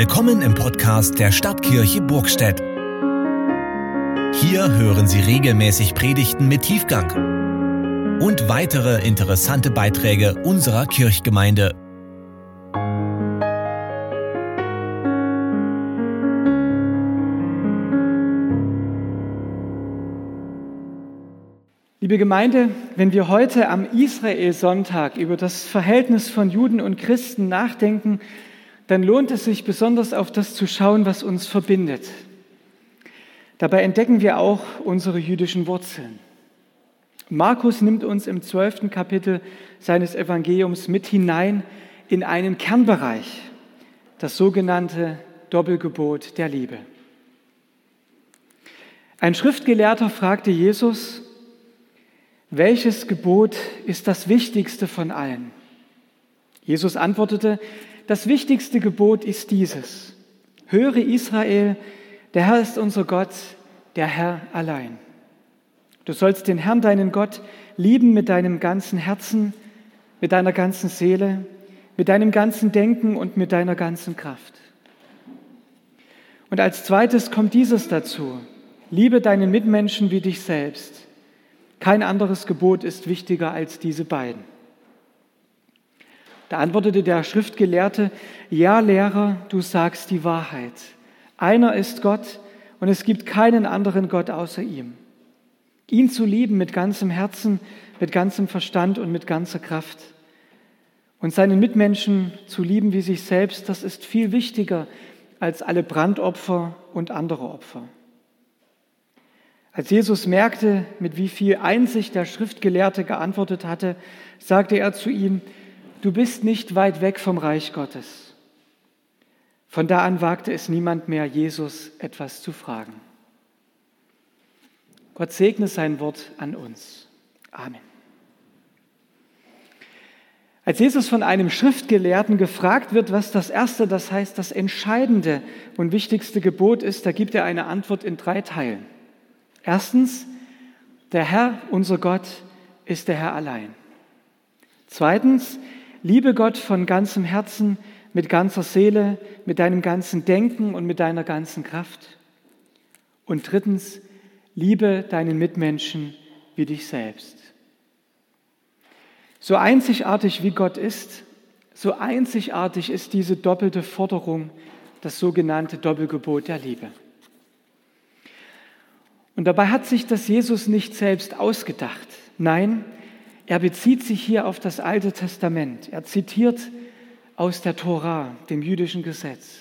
Willkommen im Podcast der Stadtkirche Burgstedt. Hier hören Sie regelmäßig Predigten mit Tiefgang und weitere interessante Beiträge unserer Kirchgemeinde. Liebe Gemeinde, wenn wir heute am Israel-Sonntag über das Verhältnis von Juden und Christen nachdenken, dann lohnt es sich besonders auf das zu schauen, was uns verbindet. Dabei entdecken wir auch unsere jüdischen Wurzeln. Markus nimmt uns im zwölften Kapitel seines Evangeliums mit hinein in einen Kernbereich, das sogenannte Doppelgebot der Liebe. Ein Schriftgelehrter fragte Jesus, welches Gebot ist das wichtigste von allen? Jesus antwortete, das wichtigste Gebot ist dieses. Höre Israel, der Herr ist unser Gott, der Herr allein. Du sollst den Herrn, deinen Gott, lieben mit deinem ganzen Herzen, mit deiner ganzen Seele, mit deinem ganzen Denken und mit deiner ganzen Kraft. Und als zweites kommt dieses dazu. Liebe deine Mitmenschen wie dich selbst. Kein anderes Gebot ist wichtiger als diese beiden. Da antwortete der Schriftgelehrte, ja Lehrer, du sagst die Wahrheit. Einer ist Gott und es gibt keinen anderen Gott außer ihm. Ihn zu lieben mit ganzem Herzen, mit ganzem Verstand und mit ganzer Kraft. Und seinen Mitmenschen zu lieben wie sich selbst, das ist viel wichtiger als alle Brandopfer und andere Opfer. Als Jesus merkte, mit wie viel Einsicht der Schriftgelehrte geantwortet hatte, sagte er zu ihm, du bist nicht weit weg vom Reich Gottes. Von da an wagte es niemand mehr, Jesus etwas zu fragen. Gott segne sein Wort an uns. Amen. Als Jesus von einem Schriftgelehrten gefragt wird, was das erste, das heißt das entscheidende und wichtigste Gebot ist, da gibt er eine Antwort in drei Teilen. Erstens, der Herr, unser Gott, ist der Herr allein. Zweitens, Liebe Gott von ganzem Herzen, mit ganzer Seele, mit deinem ganzen Denken und mit deiner ganzen Kraft. Und drittens, liebe deinen Mitmenschen wie dich selbst. So einzigartig wie Gott ist, so einzigartig ist diese doppelte Forderung, das sogenannte Doppelgebot der Liebe. Und dabei hat sich das Jesus nicht selbst ausgedacht. Nein, er bezieht sich hier auf das Alte Testament. Er zitiert aus der Tora, dem jüdischen Gesetz.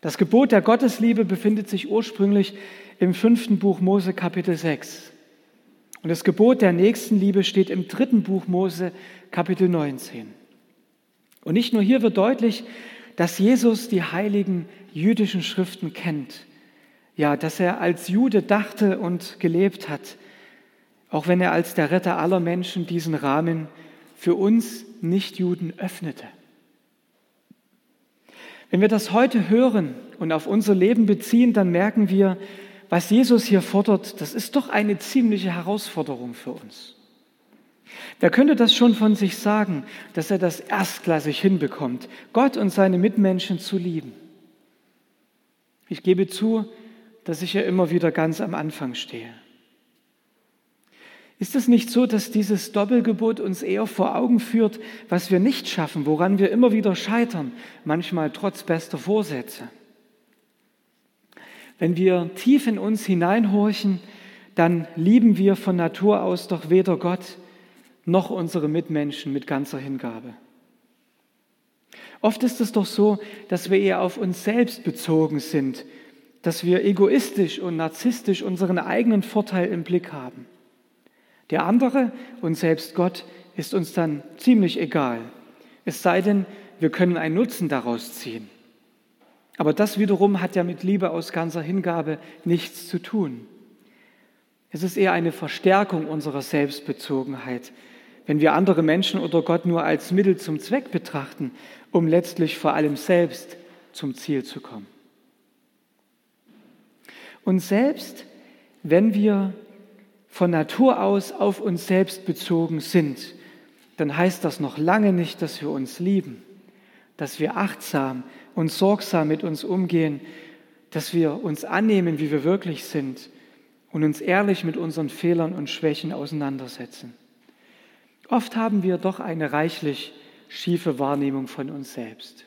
Das Gebot der Gottesliebe befindet sich ursprünglich im fünften Buch Mose Kapitel 6. Und das Gebot der Nächstenliebe steht im dritten Buch Mose Kapitel 19. Und nicht nur hier wird deutlich, dass Jesus die heiligen jüdischen Schriften kennt. Ja, dass er als Jude dachte und gelebt hat auch wenn er als der Retter aller Menschen diesen Rahmen für uns Nichtjuden öffnete. Wenn wir das heute hören und auf unser Leben beziehen, dann merken wir, was Jesus hier fordert, das ist doch eine ziemliche Herausforderung für uns. Wer könnte das schon von sich sagen, dass er das erstklassig hinbekommt, Gott und seine Mitmenschen zu lieben? Ich gebe zu, dass ich ja immer wieder ganz am Anfang stehe. Ist es nicht so, dass dieses Doppelgebot uns eher vor Augen führt, was wir nicht schaffen, woran wir immer wieder scheitern, manchmal trotz bester Vorsätze? Wenn wir tief in uns hineinhorchen, dann lieben wir von Natur aus doch weder Gott noch unsere Mitmenschen mit ganzer Hingabe. Oft ist es doch so, dass wir eher auf uns selbst bezogen sind, dass wir egoistisch und narzisstisch unseren eigenen Vorteil im Blick haben. Der andere und selbst Gott ist uns dann ziemlich egal. Es sei denn, wir können einen Nutzen daraus ziehen. Aber das wiederum hat ja mit Liebe aus ganzer Hingabe nichts zu tun. Es ist eher eine Verstärkung unserer Selbstbezogenheit, wenn wir andere Menschen oder Gott nur als Mittel zum Zweck betrachten, um letztlich vor allem selbst zum Ziel zu kommen. Und selbst wenn wir von Natur aus auf uns selbst bezogen sind, dann heißt das noch lange nicht, dass wir uns lieben. dass wir achtsam und sorgsam mit uns umgehen, dass wir uns annehmen, wie wir wirklich sind und uns ehrlich mit unseren Fehlern und Schwächen auseinandersetzen. Oft haben wir doch eine reichlich schiefe Wahrnehmung von uns selbst.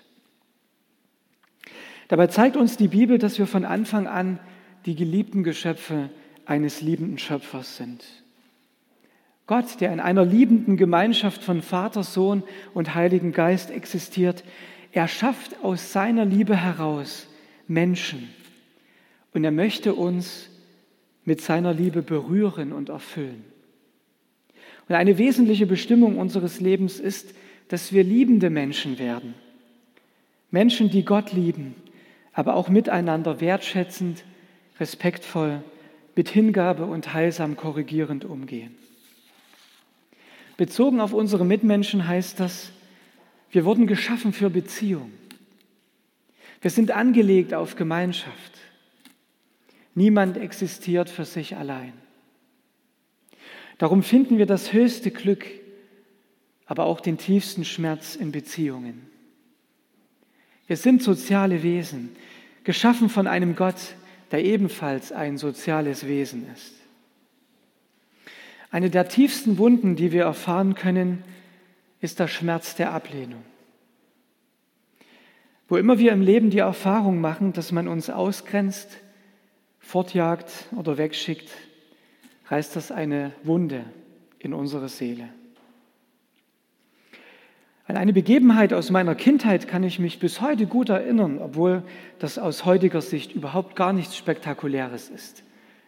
Dabei zeigt uns die Bibel, dass wir von Anfang an die geliebten Geschöpfe eines liebenden Schöpfers sind. Gott, der in einer liebenden Gemeinschaft von Vater, Sohn und Heiligen Geist existiert, er schafft aus seiner Liebe heraus Menschen und er möchte uns mit seiner Liebe berühren und erfüllen. Und eine wesentliche Bestimmung unseres Lebens ist, dass wir liebende Menschen werden. Menschen, die Gott lieben, aber auch miteinander wertschätzend, respektvoll, mit Hingabe und heilsam korrigierend umgehen. Bezogen auf unsere Mitmenschen heißt das, wir wurden geschaffen für Beziehung. Wir sind angelegt auf Gemeinschaft. Niemand existiert für sich allein. Darum finden wir das höchste Glück, aber auch den tiefsten Schmerz in Beziehungen. Wir sind soziale Wesen, geschaffen von einem Gott, der ebenfalls ein soziales Wesen ist. Eine der tiefsten Wunden, die wir erfahren können, ist der Schmerz der Ablehnung. Wo immer wir im Leben die Erfahrung machen, dass man uns ausgrenzt, fortjagt oder wegschickt, reißt das eine Wunde in unsere Seele. An eine Begebenheit aus meiner Kindheit kann ich mich bis heute gut erinnern, obwohl das aus heutiger Sicht überhaupt gar nichts Spektakuläres ist.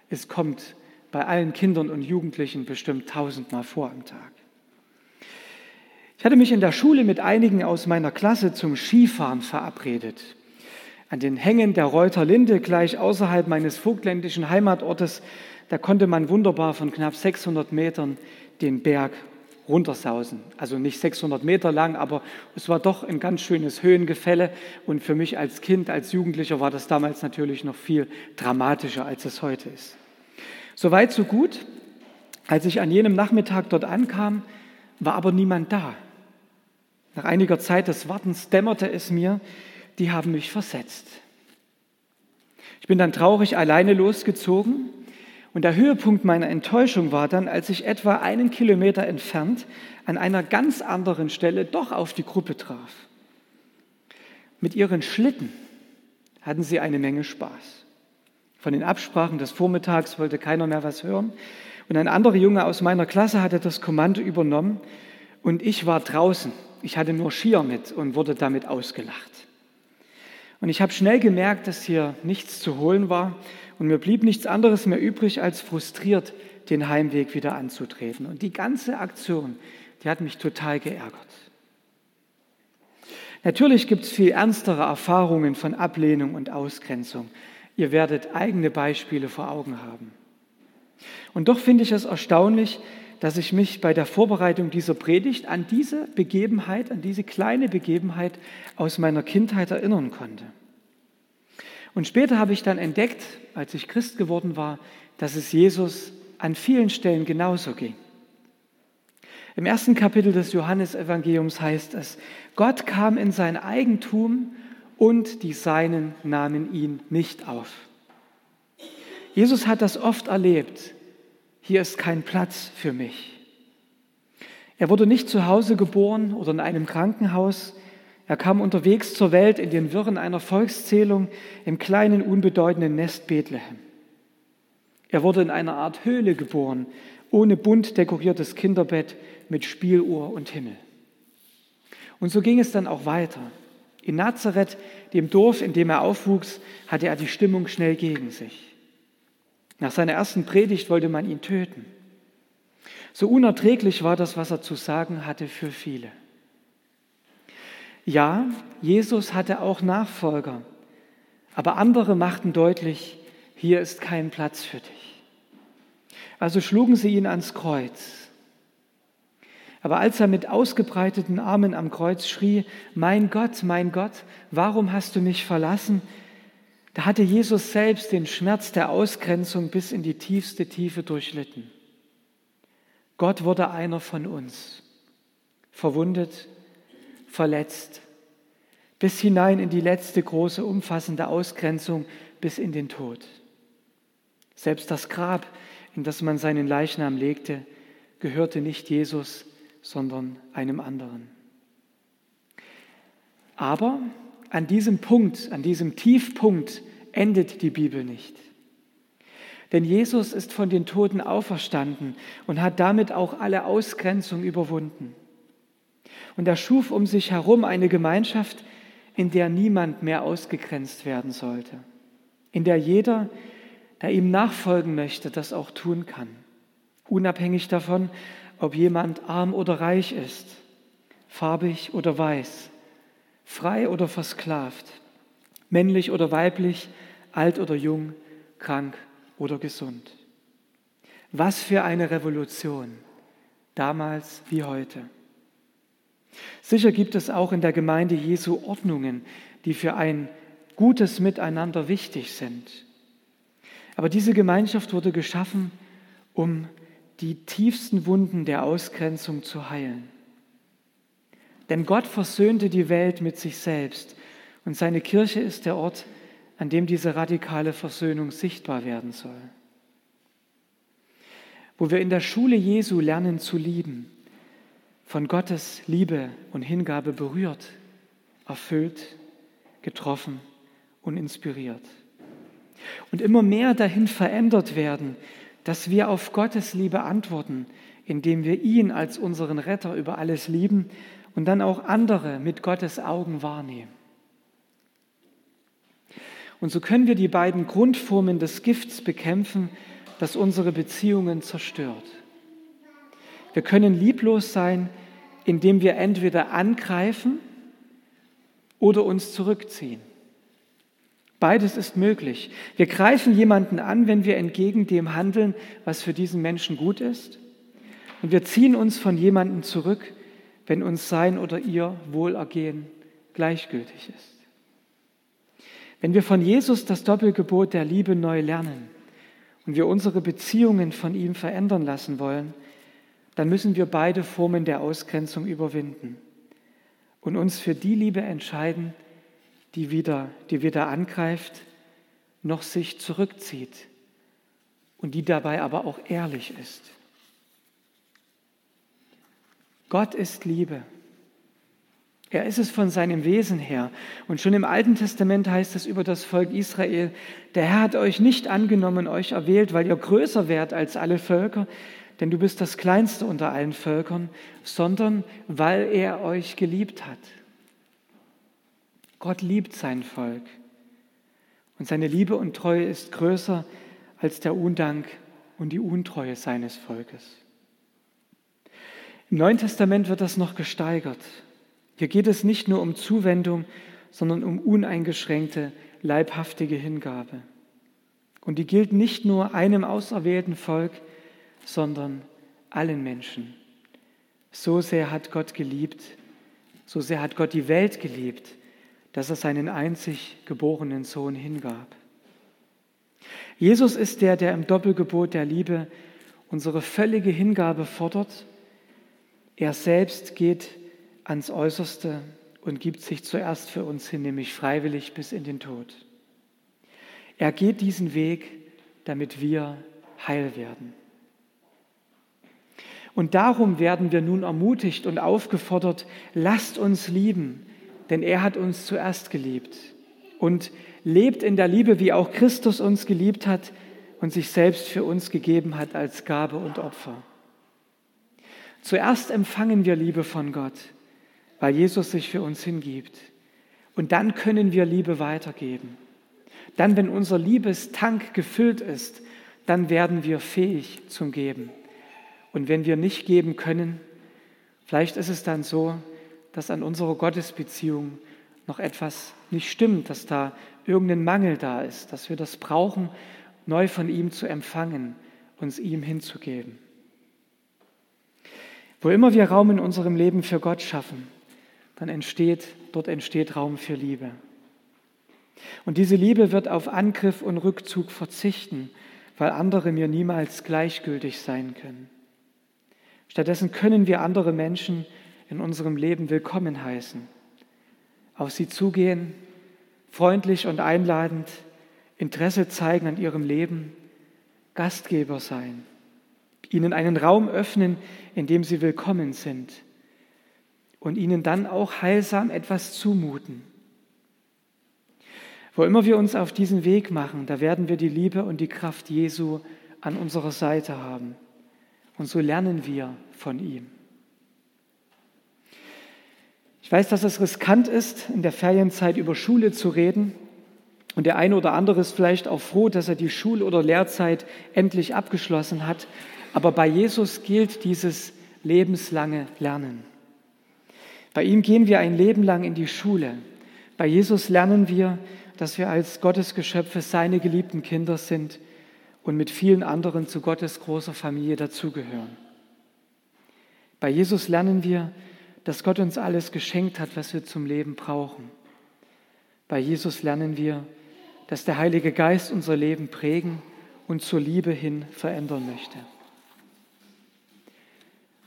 Es kommt bei allen Kindern und Jugendlichen bestimmt tausendmal vor am Tag. Ich hatte mich in der Schule mit einigen aus meiner Klasse zum Skifahren verabredet. An den Hängen der Reuter Linde, gleich außerhalb meines vogtländischen Heimatortes, da konnte man wunderbar von knapp 600 Metern den Berg runtersausen. Also nicht 600 Meter lang, aber es war doch ein ganz schönes Höhengefälle. Und für mich als Kind, als Jugendlicher war das damals natürlich noch viel dramatischer, als es heute ist. Soweit, so gut. Als ich an jenem Nachmittag dort ankam, war aber niemand da. Nach einiger Zeit des Wartens dämmerte es mir, die haben mich versetzt. Ich bin dann traurig alleine losgezogen und der Höhepunkt meiner Enttäuschung war dann, als ich etwa einen Kilometer entfernt an einer ganz anderen Stelle doch auf die Gruppe traf. Mit ihren Schlitten hatten sie eine Menge Spaß. Von den Absprachen des Vormittags wollte keiner mehr was hören. Und ein anderer Junge aus meiner Klasse hatte das Kommando übernommen und ich war draußen. Ich hatte nur Skier mit und wurde damit ausgelacht. Und ich habe schnell gemerkt, dass hier nichts zu holen war und mir blieb nichts anderes mehr übrig, als frustriert den Heimweg wieder anzutreten. Und die ganze Aktion, die hat mich total geärgert. Natürlich gibt es viel ernstere Erfahrungen von Ablehnung und Ausgrenzung. Ihr werdet eigene Beispiele vor Augen haben. Und doch finde ich es erstaunlich, dass ich mich bei der Vorbereitung dieser Predigt an diese Begebenheit, an diese kleine Begebenheit aus meiner Kindheit erinnern konnte. Und später habe ich dann entdeckt, als ich Christ geworden war, dass es Jesus an vielen Stellen genauso ging. Im ersten Kapitel des Johannesevangeliums heißt es, Gott kam in sein Eigentum und die Seinen nahmen ihn nicht auf. Jesus hat das oft erlebt. Hier ist kein Platz für mich. Er wurde nicht zu Hause geboren oder in einem Krankenhaus. Er kam unterwegs zur Welt in den Wirren einer Volkszählung im kleinen, unbedeutenden Nest Bethlehem. Er wurde in einer Art Höhle geboren, ohne bunt dekoriertes Kinderbett mit Spieluhr und Himmel. Und so ging es dann auch weiter. In Nazareth, dem Dorf, in dem er aufwuchs, hatte er die Stimmung schnell gegen sich. Nach seiner ersten Predigt wollte man ihn töten. So unerträglich war das, was er zu sagen hatte für viele. Ja, Jesus hatte auch Nachfolger, aber andere machten deutlich, hier ist kein Platz für dich. Also schlugen sie ihn ans Kreuz. Aber als er mit ausgebreiteten Armen am Kreuz schrie, mein Gott, mein Gott, warum hast du mich verlassen? Da hatte Jesus selbst den Schmerz der Ausgrenzung bis in die tiefste Tiefe durchlitten. Gott wurde einer von uns, verwundet, verletzt, bis hinein in die letzte große, umfassende Ausgrenzung bis in den Tod. Selbst das Grab, in das man seinen Leichnam legte, gehörte nicht Jesus, sondern einem anderen. Aber an diesem Punkt, an diesem Tiefpunkt endet die Bibel nicht. Denn Jesus ist von den Toten auferstanden und hat damit auch alle Ausgrenzung überwunden. Und er schuf um sich herum eine Gemeinschaft, in der niemand mehr ausgegrenzt werden sollte, in der jeder, der ihm nachfolgen möchte, das auch tun kann, unabhängig davon, ob jemand arm oder reich ist, farbig oder weiß, frei oder versklavt, männlich oder weiblich, alt oder jung, krank oder gesund. Was für eine Revolution, damals wie heute. Sicher gibt es auch in der Gemeinde Jesu Ordnungen, die für ein gutes Miteinander wichtig sind. Aber diese Gemeinschaft wurde geschaffen, um die tiefsten Wunden der Ausgrenzung zu heilen. Denn Gott versöhnte die Welt mit sich selbst und seine Kirche ist der Ort, an dem diese radikale Versöhnung sichtbar werden soll. Wo wir in der Schule Jesu lernen zu lieben, von Gottes Liebe und Hingabe berührt, erfüllt, getroffen und inspiriert. Und immer mehr dahin verändert werden, dass wir auf Gottes Liebe antworten, indem wir ihn als unseren Retter über alles lieben und dann auch andere mit Gottes Augen wahrnehmen. Und so können wir die beiden Grundformen des Gifts bekämpfen, das unsere Beziehungen zerstört. Wir können lieblos sein, indem wir entweder angreifen oder uns zurückziehen. Beides ist möglich. Wir greifen jemanden an, wenn wir entgegen dem handeln, was für diesen Menschen gut ist. Und wir ziehen uns von jemandem zurück, wenn uns sein oder ihr Wohlergehen gleichgültig ist. Wenn wir von Jesus das Doppelgebot der Liebe neu lernen und wir unsere Beziehungen von ihm verändern lassen wollen, dann müssen wir beide Formen der Ausgrenzung überwinden und uns für die Liebe entscheiden, die weder, die weder angreift noch sich zurückzieht und die dabei aber auch ehrlich ist. Gott ist Liebe. Er ist es von seinem Wesen her. Und schon im Alten Testament heißt es über das Volk Israel, der Herr hat euch nicht angenommen, euch erwählt, weil ihr größer wärt als alle Völker, denn du bist das Kleinste unter allen Völkern, sondern weil er euch geliebt hat. Gott liebt sein Volk. Und seine Liebe und Treue ist größer als der Undank und die Untreue seines Volkes. Im Neuen Testament wird das noch gesteigert. Hier geht es nicht nur um Zuwendung, sondern um uneingeschränkte, leibhaftige Hingabe. Und die gilt nicht nur einem auserwählten Volk, sondern allen Menschen. So sehr hat Gott geliebt, so sehr hat Gott die Welt geliebt, dass er seinen einzig geborenen Sohn hingab. Jesus ist der, der im Doppelgebot der Liebe unsere völlige Hingabe fordert. Er selbst geht ans Äußerste und gibt sich zuerst für uns hin, nämlich freiwillig bis in den Tod. Er geht diesen Weg, damit wir heil werden. Und darum werden wir nun ermutigt und aufgefordert, lasst uns lieben, denn er hat uns zuerst geliebt und lebt in der Liebe, wie auch Christus uns geliebt hat und sich selbst für uns gegeben hat als Gabe und Opfer. Zuerst empfangen wir Liebe von Gott, weil Jesus sich für uns hingibt. Und dann können wir Liebe weitergeben. Dann, wenn unser Liebestank gefüllt ist, dann werden wir fähig zum Geben. Und wenn wir nicht geben können, vielleicht ist es dann so, dass an unserer Gottesbeziehung noch etwas nicht stimmt, dass da irgendein Mangel da ist, dass wir das brauchen, neu von ihm zu empfangen, uns ihm hinzugeben. Wo immer wir Raum in unserem Leben für Gott schaffen, dann entsteht, dort entsteht Raum für Liebe. Und diese Liebe wird auf Angriff und Rückzug verzichten, weil andere mir niemals gleichgültig sein können. Stattdessen können wir andere Menschen in unserem Leben willkommen heißen. auf sie zugehen, freundlich und einladend, Interesse zeigen an ihrem Leben, Gastgeber sein, ihnen einen Raum öffnen, in dem sie willkommen sind und ihnen dann auch heilsam etwas zumuten. Wo immer wir uns auf diesen Weg machen, da werden wir die Liebe und die Kraft Jesu an unserer Seite haben. Und so lernen wir von ihm. Ich weiß, dass es riskant ist, in der Ferienzeit über Schule zu reden. Und der eine oder andere ist vielleicht auch froh, dass er die Schul- oder Lehrzeit endlich abgeschlossen hat. Aber bei Jesus gilt dieses lebenslange Lernen. Bei ihm gehen wir ein Leben lang in die Schule. Bei Jesus lernen wir, dass wir als Gottesgeschöpfe seine geliebten Kinder sind und mit vielen anderen zu Gottes großer Familie dazugehören. Bei Jesus lernen wir, dass Gott uns alles geschenkt hat, was wir zum Leben brauchen. Bei Jesus lernen wir, dass der Heilige Geist unser Leben prägen und zur Liebe hin verändern möchte.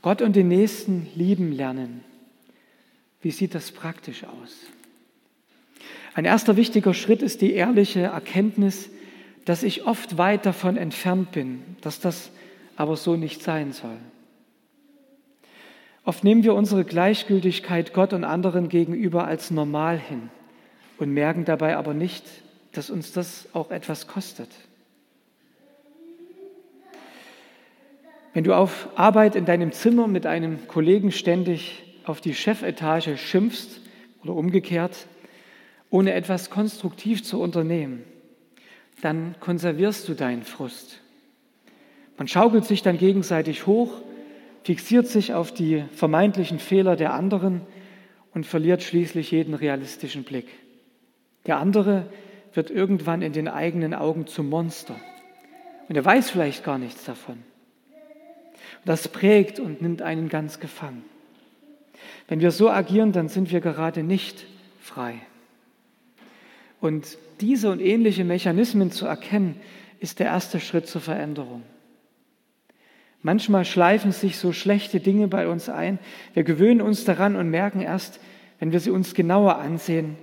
Gott und den Nächsten lieben lernen. Wie sieht das praktisch aus? Ein erster wichtiger Schritt ist die ehrliche Erkenntnis, dass ich oft weit davon entfernt bin, dass das aber so nicht sein soll. Oft nehmen wir unsere Gleichgültigkeit Gott und anderen gegenüber als normal hin und merken dabei aber nicht, dass uns das auch etwas kostet. Wenn du auf Arbeit in deinem Zimmer mit einem Kollegen ständig auf die Chefetage schimpfst oder umgekehrt, ohne etwas konstruktiv zu unternehmen, dann konservierst du deinen Frust. Man schaukelt sich dann gegenseitig hoch fixiert sich auf die vermeintlichen Fehler der anderen und verliert schließlich jeden realistischen Blick. Der andere wird irgendwann in den eigenen Augen zum Monster. Und er weiß vielleicht gar nichts davon. Das prägt und nimmt einen ganz gefangen. Wenn wir so agieren, dann sind wir gerade nicht frei. Und diese und ähnliche Mechanismen zu erkennen, ist der erste Schritt zur Veränderung. Manchmal schleifen sich so schlechte Dinge bei uns ein. Wir gewöhnen uns daran und merken erst, wenn wir sie uns genauer ansehen,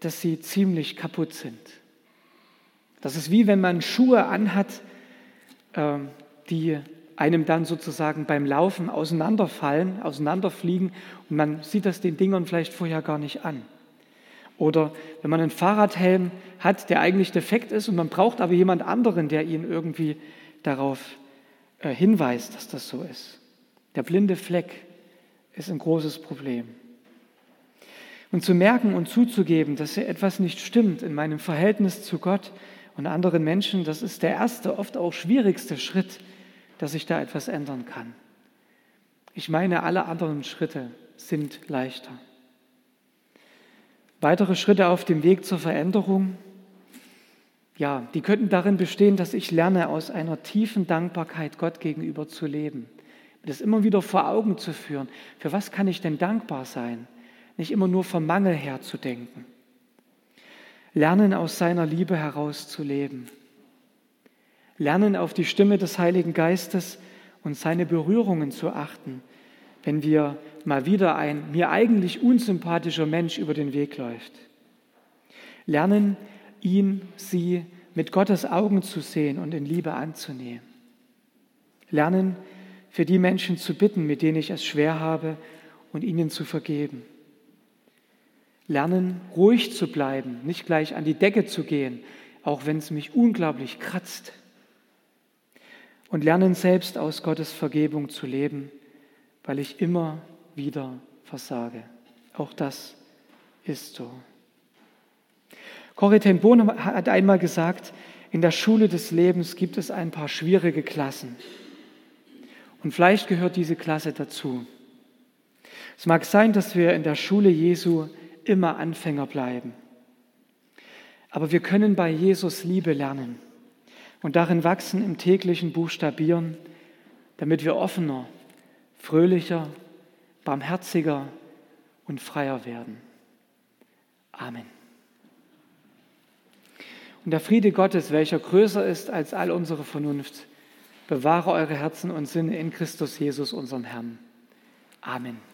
dass sie ziemlich kaputt sind. Das ist wie wenn man Schuhe anhat, ähm, die einem dann sozusagen beim Laufen auseinanderfallen, auseinanderfliegen und man sieht das den Dingern vielleicht vorher gar nicht an. Oder wenn man einen Fahrradhelm hat, der eigentlich defekt ist und man braucht aber jemand anderen, der ihn irgendwie darauf äh, Hinweis, dass das so ist. Der blinde Fleck ist ein großes Problem. Und zu merken und zuzugeben, dass hier etwas nicht stimmt in meinem Verhältnis zu Gott und anderen Menschen, das ist der erste, oft auch schwierigste Schritt, dass ich da etwas ändern kann. Ich meine, alle anderen Schritte sind leichter. Weitere Schritte auf dem Weg zur Veränderung ja, die könnten darin bestehen, dass ich lerne, aus einer tiefen Dankbarkeit Gott gegenüber zu leben. Das immer wieder vor Augen zu führen. Für was kann ich denn dankbar sein? Nicht immer nur vom Mangel her zu denken. Lernen, aus seiner Liebe heraus zu leben. Lernen, auf die Stimme des Heiligen Geistes und seine Berührungen zu achten, wenn wir mal wieder ein mir eigentlich unsympathischer Mensch über den Weg läuft. Lernen, ihn, sie mit Gottes Augen zu sehen und in Liebe anzunehmen. Lernen, für die Menschen zu bitten, mit denen ich es schwer habe und ihnen zu vergeben. Lernen, ruhig zu bleiben, nicht gleich an die Decke zu gehen, auch wenn es mich unglaublich kratzt. Und lernen selbst aus Gottes Vergebung zu leben, weil ich immer wieder versage. Auch das ist so. Corrie ten Boom hat einmal gesagt, in der Schule des Lebens gibt es ein paar schwierige Klassen. Und vielleicht gehört diese Klasse dazu. Es mag sein, dass wir in der Schule Jesu immer Anfänger bleiben. Aber wir können bei Jesus Liebe lernen und darin wachsen im täglichen Buchstabieren, damit wir offener, fröhlicher, barmherziger und freier werden. Amen. Und der Friede Gottes, welcher größer ist als all unsere Vernunft, bewahre eure Herzen und Sinne in Christus Jesus, unserem Herrn. Amen.